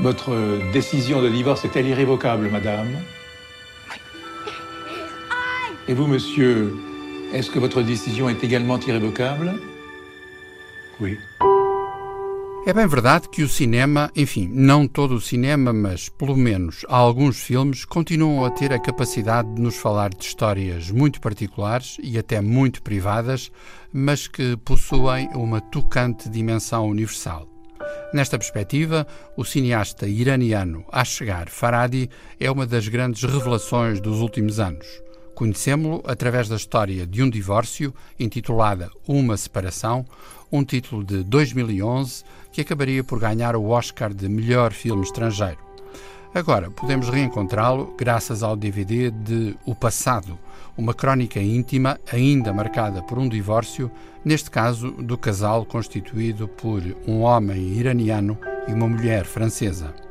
Votre décision de divorce est-elle irrévocable, madame Et vous, monsieur, est-ce que votre décision est également irrévocable? Oui. É bem verdade que o cinema, enfim, não todo o cinema, mas pelo menos alguns filmes, continuam a ter a capacidade de nos falar de histórias muito particulares e até muito privadas, mas que possuem uma tocante dimensão universal. Nesta perspectiva, o cineasta iraniano Ashgar Farhadi é uma das grandes revelações dos últimos anos. Conhecemos-lo através da história de um divórcio, intitulada Uma Separação, um título de 2011 que acabaria por ganhar o Oscar de melhor filme estrangeiro. Agora podemos reencontrá-lo graças ao DVD de O Passado, uma crónica íntima ainda marcada por um divórcio, neste caso do casal constituído por um homem iraniano e uma mulher francesa.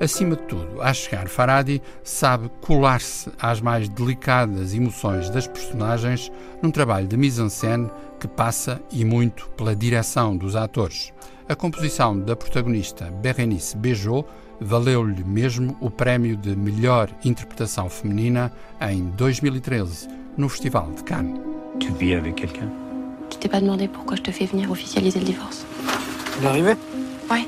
Acima de tudo, a chegar Faradi sabe colar-se às mais delicadas emoções das personagens num trabalho de mise-en-scène que passa e muito pela direção dos atores. A composição da protagonista Berenice Bejo valeu-lhe mesmo o prémio de melhor interpretação feminina em 2013 no Festival de Cannes. Tu vis avec quelqu'un Tu t'es pas demandé pourquoi je te fais venir officialiser le divorce Il est arrivé Ouais.